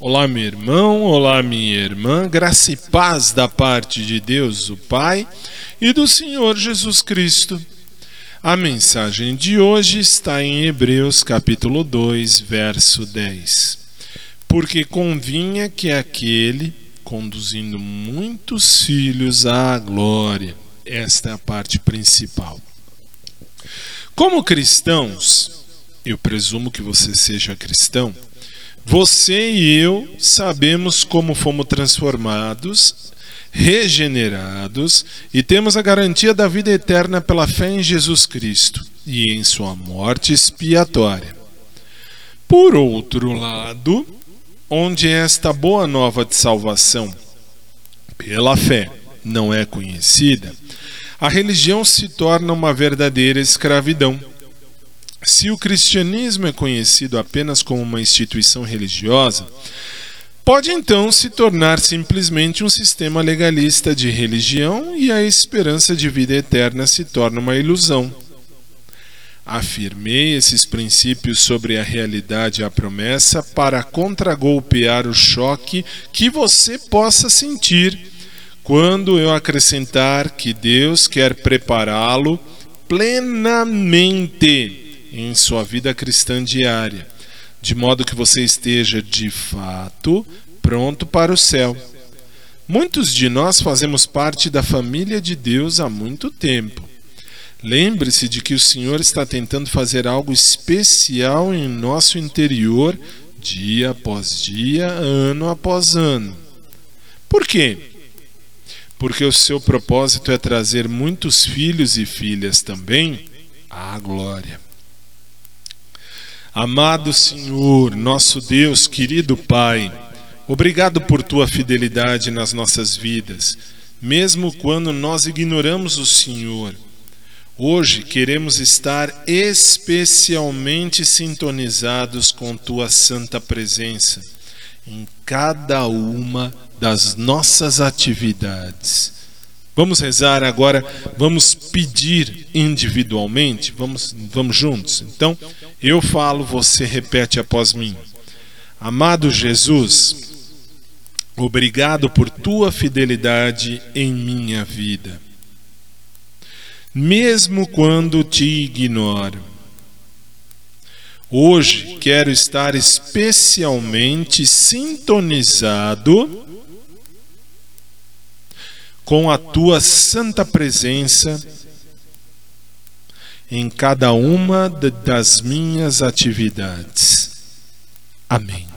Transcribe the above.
Olá, meu irmão, olá, minha irmã, graça e paz da parte de Deus, o Pai, e do Senhor Jesus Cristo. A mensagem de hoje está em Hebreus, capítulo 2, verso 10. Porque convinha que aquele, conduzindo muitos filhos à glória, esta é a parte principal. Como cristãos, eu presumo que você seja cristão, você e eu sabemos como fomos transformados, regenerados e temos a garantia da vida eterna pela fé em Jesus Cristo e em sua morte expiatória. Por outro lado, onde esta boa nova de salvação? Pela fé não é conhecida, a religião se torna uma verdadeira escravidão se o cristianismo é conhecido apenas como uma instituição religiosa, pode então se tornar simplesmente um sistema legalista de religião e a esperança de vida eterna se torna uma ilusão. Afirmei esses princípios sobre a realidade e a promessa para contragolpear o choque que você possa sentir quando eu acrescentar que Deus quer prepará-lo plenamente em sua vida cristã diária, de modo que você esteja de fato pronto para o céu. Muitos de nós fazemos parte da família de Deus há muito tempo. Lembre-se de que o Senhor está tentando fazer algo especial em nosso interior, dia após dia, ano após ano. Por quê? Porque o seu propósito é trazer muitos filhos e filhas também à glória. Amado Senhor, nosso Deus, querido Pai, obrigado por tua fidelidade nas nossas vidas, mesmo quando nós ignoramos o Senhor. Hoje queremos estar especialmente sintonizados com tua santa presença em cada uma das nossas atividades. Vamos rezar agora, vamos pedir individualmente, vamos, vamos juntos. Então, eu falo, você repete após mim. Amado Jesus, obrigado por tua fidelidade em minha vida. Mesmo quando te ignoro, hoje quero estar especialmente sintonizado com a tua santa presença em cada uma das minhas atividades. Amém.